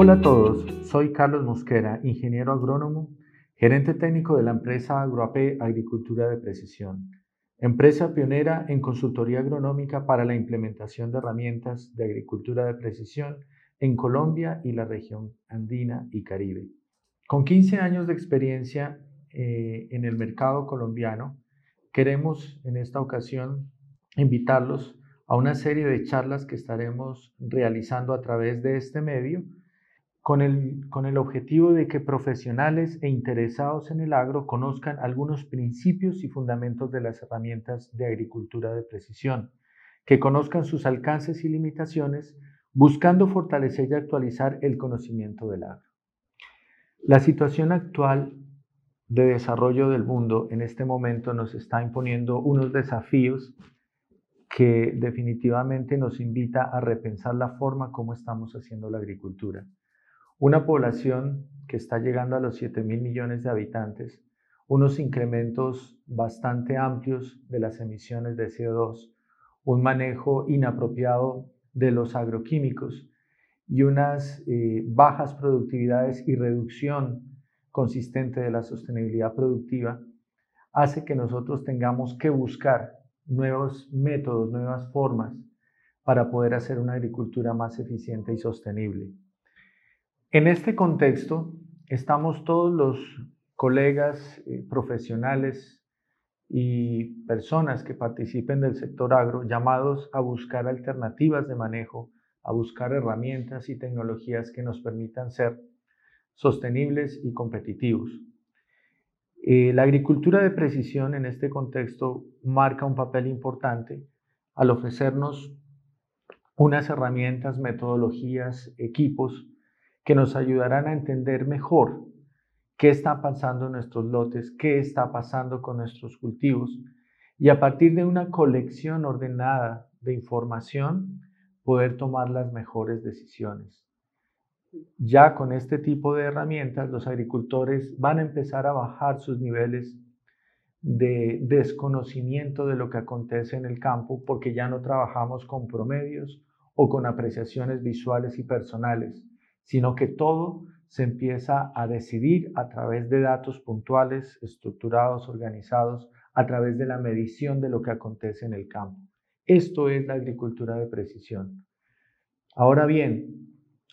Hola a todos, soy Carlos Mosquera, ingeniero agrónomo, gerente técnico de la empresa AgroAP Agricultura de Precisión, empresa pionera en consultoría agronómica para la implementación de herramientas de agricultura de precisión en Colombia y la región andina y Caribe. Con 15 años de experiencia eh, en el mercado colombiano, queremos en esta ocasión invitarlos a una serie de charlas que estaremos realizando a través de este medio con el, con el objetivo de que profesionales e interesados en el agro conozcan algunos principios y fundamentos de las herramientas de agricultura de precisión, que conozcan sus alcances y limitaciones, buscando fortalecer y actualizar el conocimiento del agro. La situación actual de desarrollo del mundo en este momento nos está imponiendo unos desafíos que definitivamente nos invita a repensar la forma como estamos haciendo la agricultura. Una población que está llegando a los 7 mil millones de habitantes, unos incrementos bastante amplios de las emisiones de CO2, un manejo inapropiado de los agroquímicos y unas eh, bajas productividades y reducción consistente de la sostenibilidad productiva, hace que nosotros tengamos que buscar nuevos métodos, nuevas formas para poder hacer una agricultura más eficiente y sostenible. En este contexto, estamos todos los colegas eh, profesionales y personas que participen del sector agro llamados a buscar alternativas de manejo, a buscar herramientas y tecnologías que nos permitan ser sostenibles y competitivos. Eh, la agricultura de precisión en este contexto marca un papel importante al ofrecernos unas herramientas, metodologías, equipos que nos ayudarán a entender mejor qué está pasando en nuestros lotes, qué está pasando con nuestros cultivos y a partir de una colección ordenada de información poder tomar las mejores decisiones. Ya con este tipo de herramientas los agricultores van a empezar a bajar sus niveles de desconocimiento de lo que acontece en el campo porque ya no trabajamos con promedios o con apreciaciones visuales y personales, sino que todo se empieza a decidir a través de datos puntuales, estructurados, organizados, a través de la medición de lo que acontece en el campo. Esto es la agricultura de precisión. Ahora bien,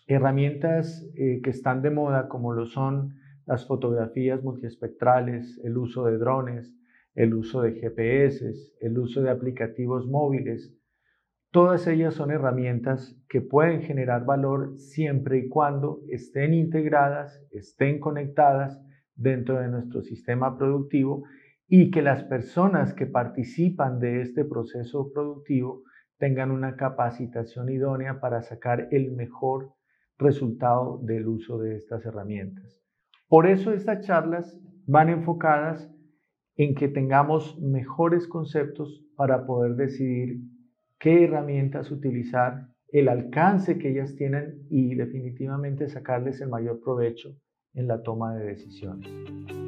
herramientas eh, que están de moda como lo son las fotografías multiespectrales, el uso de drones, el uso de GPS, el uso de aplicativos móviles, Todas ellas son herramientas que pueden generar valor siempre y cuando estén integradas, estén conectadas dentro de nuestro sistema productivo y que las personas que participan de este proceso productivo tengan una capacitación idónea para sacar el mejor resultado del uso de estas herramientas. Por eso estas charlas van enfocadas en que tengamos mejores conceptos para poder decidir qué herramientas utilizar, el alcance que ellas tienen y definitivamente sacarles el mayor provecho en la toma de decisiones.